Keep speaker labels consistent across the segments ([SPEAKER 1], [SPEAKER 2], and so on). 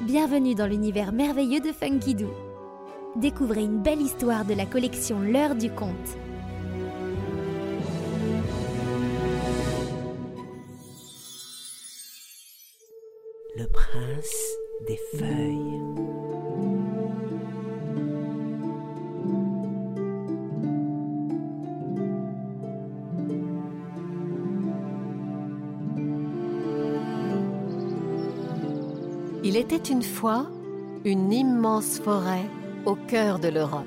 [SPEAKER 1] Bienvenue dans l'univers merveilleux de Funky Doo. Découvrez une belle histoire de la collection L'heure du conte.
[SPEAKER 2] Le prince des feuilles. Il était une fois une immense forêt au cœur de l'Europe.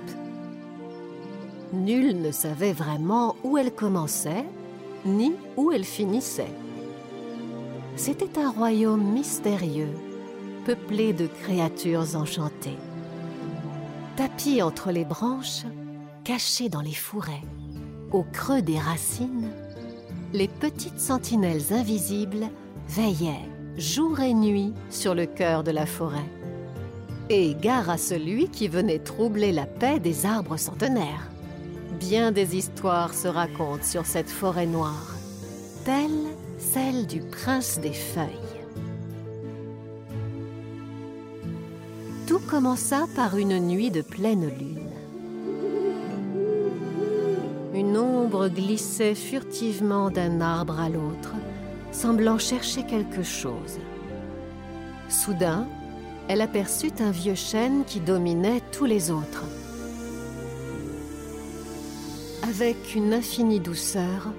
[SPEAKER 2] Nul ne savait vraiment où elle commençait ni où elle finissait. C'était un royaume mystérieux, peuplé de créatures enchantées. Tapis entre les branches, cachés dans les fourrés, au creux des racines, les petites sentinelles invisibles veillaient jour et nuit sur le cœur de la forêt. Et gare à celui qui venait troubler la paix des arbres centenaires. Bien des histoires se racontent sur cette forêt noire, telle celle du prince des feuilles. Tout commença par une nuit de pleine lune. Une ombre glissait furtivement d'un arbre à l'autre, semblant chercher quelque chose. Soudain, elle aperçut un vieux chêne qui dominait tous les autres. Avec une infinie douceur,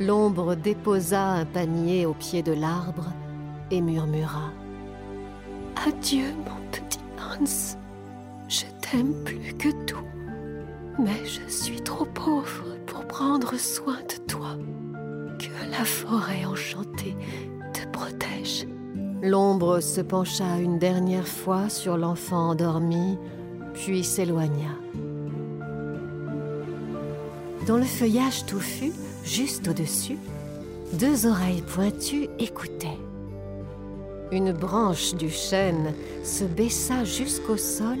[SPEAKER 2] l'ombre déposa un panier au pied de l'arbre et murmura ⁇ Adieu mon petit Hans, je t'aime plus que tout, mais je suis trop pauvre pour prendre soin de toi. Que la forêt enchantée te protège. L'ombre se pencha une dernière fois sur l'enfant endormi, puis s'éloigna. Dans le feuillage touffu, juste au-dessus, deux oreilles pointues écoutaient. Une branche du chêne se baissa jusqu'au sol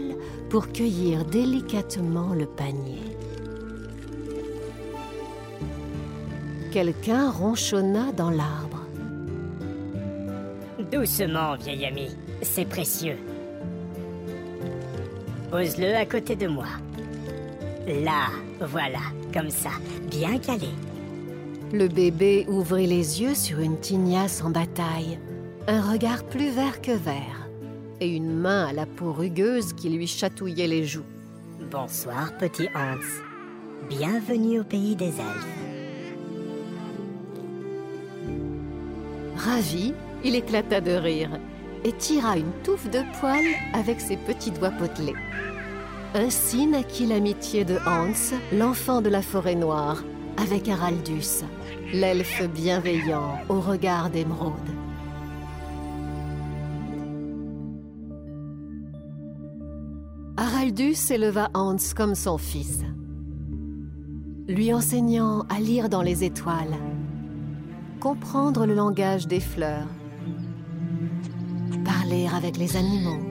[SPEAKER 2] pour cueillir délicatement le panier. Quelqu'un ronchonna dans l'arbre.
[SPEAKER 3] Doucement, vieil ami, c'est précieux. Pose-le à côté de moi. Là, voilà, comme ça, bien calé.
[SPEAKER 2] Le bébé ouvrit les yeux sur une tignasse en bataille, un regard plus vert que vert, et une main à la peau rugueuse qui lui chatouillait les joues.
[SPEAKER 3] Bonsoir, petit Hans. Bienvenue au pays des elfes.
[SPEAKER 2] Ravi, il éclata de rire et tira une touffe de poils avec ses petits doigts potelés. Ainsi naquit l'amitié de Hans, l'enfant de la forêt noire, avec Haraldus, l'elfe bienveillant au regard d'émeraude. Haraldus éleva Hans comme son fils, lui enseignant à lire dans les étoiles, comprendre le langage des fleurs, parler avec les animaux.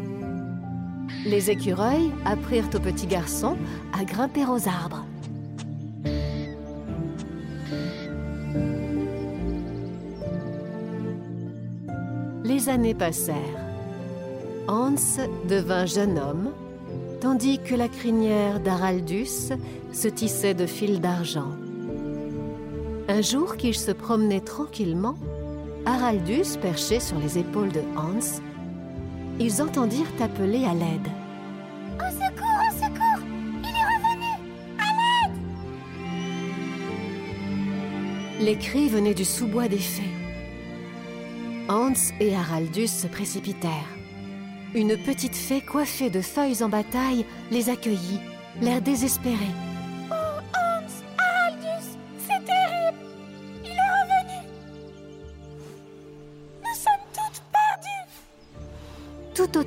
[SPEAKER 2] Les écureuils apprirent au petit garçon à grimper aux arbres. Les années passèrent. Hans devint jeune homme, tandis que la crinière d'Araldus se tissait de fils d'argent. Un jour qu'ils se promenaient tranquillement, Haraldus perché sur les épaules de Hans, ils entendirent appeler à l'aide.
[SPEAKER 4] Au secours, au secours Il est revenu À l'aide
[SPEAKER 2] Les cris venaient du sous-bois des fées. Hans et Haraldus se précipitèrent. Une petite fée coiffée de feuilles en bataille les accueillit, l'air désespéré.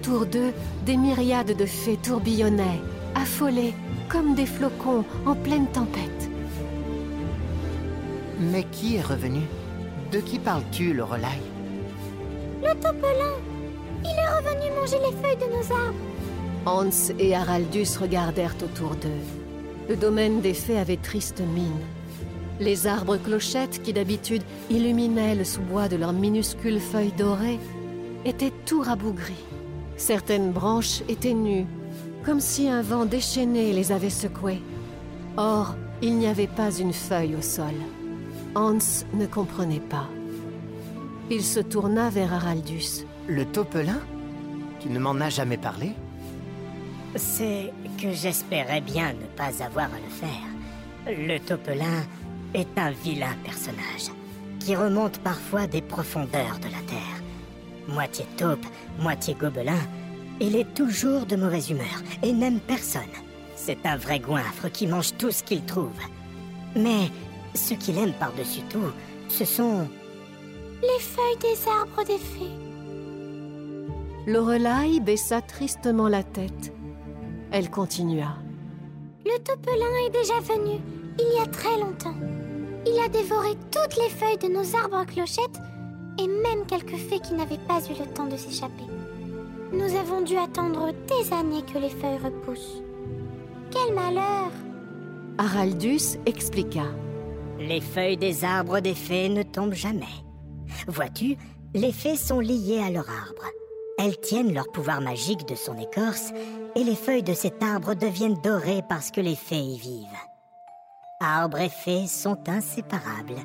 [SPEAKER 2] Autour d'eux, des myriades de fées tourbillonnaient, affolées, comme des flocons en pleine tempête.
[SPEAKER 5] Mais qui est revenu? De qui parles-tu, Lorelai?
[SPEAKER 4] Le topelin Il est revenu manger les feuilles de nos arbres
[SPEAKER 2] Hans et Haraldus regardèrent autour d'eux. Le domaine des fées avait triste mine. Les arbres clochettes qui d'habitude illuminaient le sous-bois de leurs minuscules feuilles dorées étaient tout rabougris. Certaines branches étaient nues, comme si un vent déchaîné les avait secouées. Or, il n'y avait pas une feuille au sol. Hans ne comprenait pas. Il se tourna vers Araldus.
[SPEAKER 5] Le taupelin Tu ne m'en as jamais parlé?
[SPEAKER 3] C'est que j'espérais bien ne pas avoir à le faire. Le taupelin est un vilain personnage qui remonte parfois des profondeurs de la terre. Moitié taupe, moitié gobelin, il est toujours de mauvaise humeur et n'aime personne. C'est un vrai goinfre qui mange tout ce qu'il trouve. Mais ce qu'il aime par-dessus tout, ce sont
[SPEAKER 4] Les feuilles des arbres des fées.
[SPEAKER 2] Lorelai baissa tristement la tête. Elle continua.
[SPEAKER 4] Le taupelin est déjà venu, il y a très longtemps. Il a dévoré toutes les feuilles de nos arbres à clochettes et même quelques fées qui n'avaient pas eu le temps de s'échapper. Nous avons dû attendre des années que les feuilles repoussent. Quel malheur
[SPEAKER 2] Araldus expliqua.
[SPEAKER 3] Les feuilles des arbres des fées ne tombent jamais. Vois-tu, les fées sont liées à leur arbre. Elles tiennent leur pouvoir magique de son écorce et les feuilles de cet arbre deviennent dorées parce que les fées y vivent. Arbre et fées sont inséparables.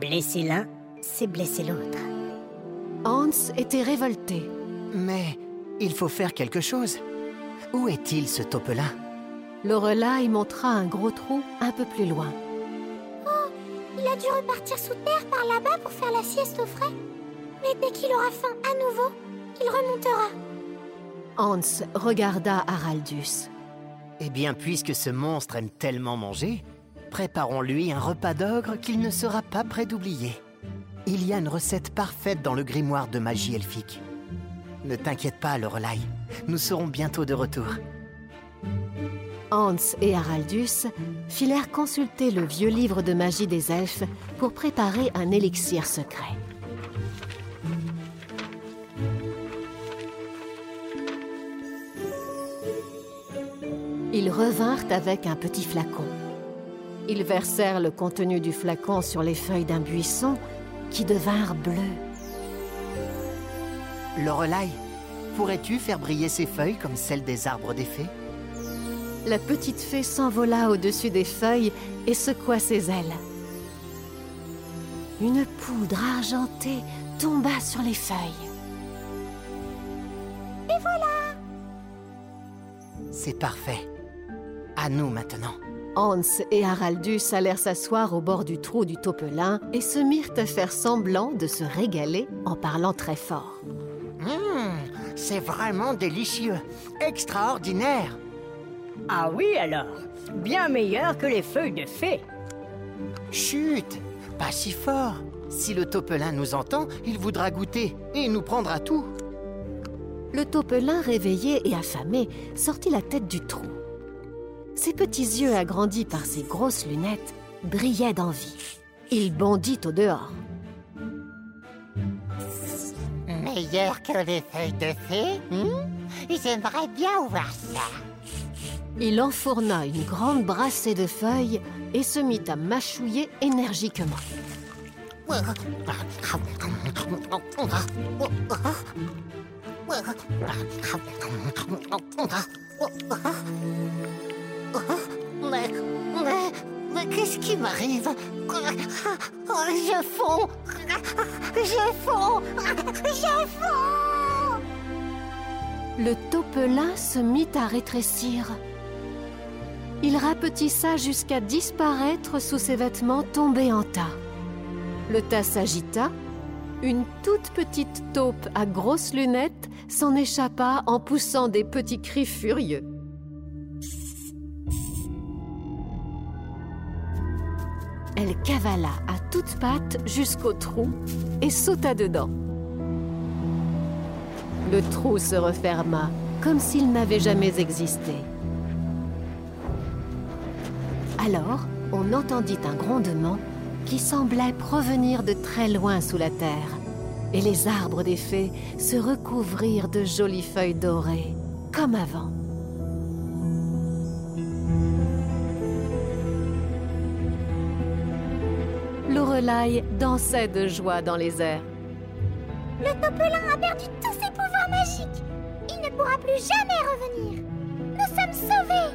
[SPEAKER 3] Blesser l'un, c'est blesser l'autre.
[SPEAKER 2] Hans était révolté.
[SPEAKER 5] Mais il faut faire quelque chose. Où est-il ce taupelin
[SPEAKER 2] Lorelai montra un gros trou un peu plus loin.
[SPEAKER 4] Il a dû repartir sous terre par là-bas pour faire la sieste au frais. Mais dès qu'il aura faim à nouveau, il remontera.
[SPEAKER 2] Hans regarda Araldus.
[SPEAKER 5] Eh bien, puisque ce monstre aime tellement manger, préparons-lui un repas d'ogre qu'il ne sera pas prêt d'oublier. Il y a une recette parfaite dans le grimoire de magie elfique. Ne t'inquiète pas, Lorelai. Nous serons bientôt de retour.
[SPEAKER 2] Hans et Araldus filèrent consulter le vieux livre de magie des elfes pour préparer un élixir secret. Ils revinrent avec un petit flacon. Ils versèrent le contenu du flacon sur les feuilles d'un buisson qui devinrent bleues.
[SPEAKER 5] Lorelai, pourrais-tu faire briller ces feuilles comme celles des arbres des fées?
[SPEAKER 2] La petite fée s'envola au-dessus des feuilles et secoua ses ailes. Une poudre argentée tomba sur les feuilles.
[SPEAKER 5] C'est parfait. À nous maintenant.
[SPEAKER 2] Hans et Araldus allèrent s'asseoir au bord du trou du taupelin et se mirent à faire semblant de se régaler en parlant très fort.
[SPEAKER 5] Hum, c'est vraiment délicieux. Extraordinaire.
[SPEAKER 3] Ah oui alors Bien meilleur que les feuilles de fées.
[SPEAKER 5] Chut Pas si fort. Si le taupelin nous entend, il voudra goûter et nous prendra tout.
[SPEAKER 2] Le taupelin, réveillé et affamé, sortit la tête du trou. Ses petits yeux agrandis par ses grosses lunettes brillaient d'envie. Il bondit au dehors.
[SPEAKER 6] Meilleur que les feuilles de fée hmm? J'aimerais bien voir ça.
[SPEAKER 2] Il enfourna une grande brassée de feuilles et se mit à mâchouiller énergiquement.
[SPEAKER 6] Mais, mais, mais qu'est-ce qui m'arrive Je fonds Je fonds Je fonds
[SPEAKER 2] Le taupelin se mit à rétrécir. Il rapetissa jusqu'à disparaître sous ses vêtements tombés en tas. Le tas s'agita. Une toute petite taupe à grosses lunettes s'en échappa en poussant des petits cris furieux. Elle cavala à toutes pattes jusqu'au trou et sauta dedans. Le trou se referma comme s'il n'avait jamais existé. Alors, on entendit un grondement qui semblait provenir de très loin sous la terre, et les arbres des fées se recouvrirent de jolies feuilles dorées, comme avant. Lorelai dansait de joie dans les airs.
[SPEAKER 4] Le taupelin a perdu tous ses pouvoirs magiques. ne pourra plus jamais revenir. Nous sommes sauvés.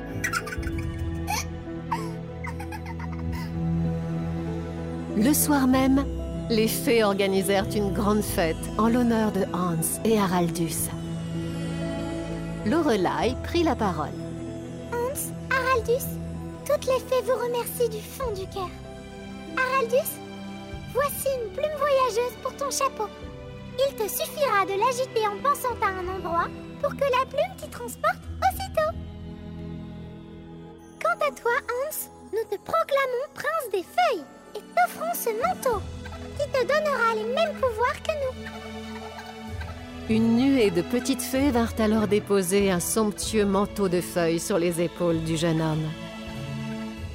[SPEAKER 2] Le soir même, les fées organisèrent une grande fête en l'honneur de Hans et Haraldus. Lorelai prit la parole.
[SPEAKER 4] Hans, Haraldus, toutes les fées vous remercient du fond du cœur. Haraldus, voici une plume voyageuse pour ton chapeau. Il te suffira de l'agiter en pensant à un endroit pour que la plume t'y transporte aussitôt. Quant à toi, Hans, nous te proclamons prince des feuilles et t'offrons ce manteau qui te donnera les mêmes pouvoirs que nous.
[SPEAKER 2] Une nuée de petites fées vinrent alors déposer un somptueux manteau de feuilles sur les épaules du jeune homme.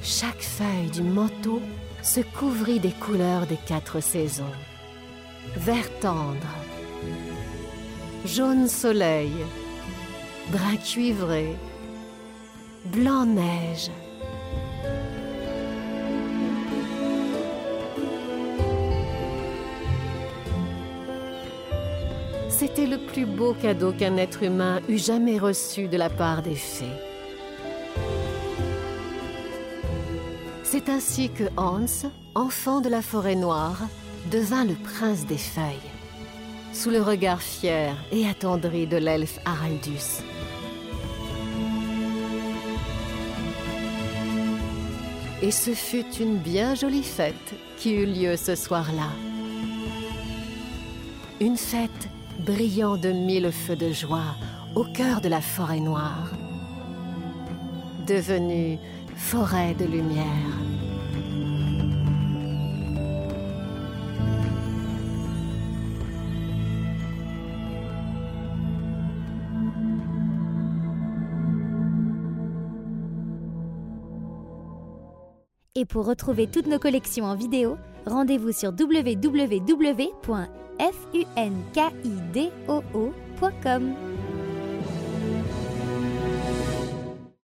[SPEAKER 2] Chaque feuille du manteau se couvrit des couleurs des quatre saisons. Vert tendre, jaune soleil, brun cuivré, blanc neige. C'était le plus beau cadeau qu'un être humain eût jamais reçu de la part des fées. C'est ainsi que Hans, enfant de la forêt noire, devint le prince des feuilles, sous le regard fier et attendri de l'elfe Haraldus. Et ce fut une bien jolie fête qui eut lieu ce soir-là. Une fête brillant de mille feux de joie au cœur de la forêt noire, devenue forêt de lumière.
[SPEAKER 1] Et pour retrouver toutes nos collections en vidéo, rendez-vous sur www.funkidoo.com.